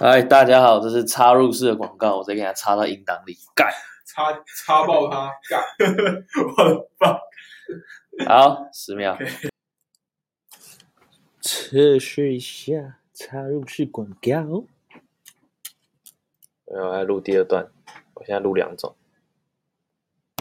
嗨，大家好，这是插入式的广告，我再给它插到音档里，干，插插爆它，干，我的爸，好，十秒。测试一下插入式广告，我要录第二段，我现在录两种。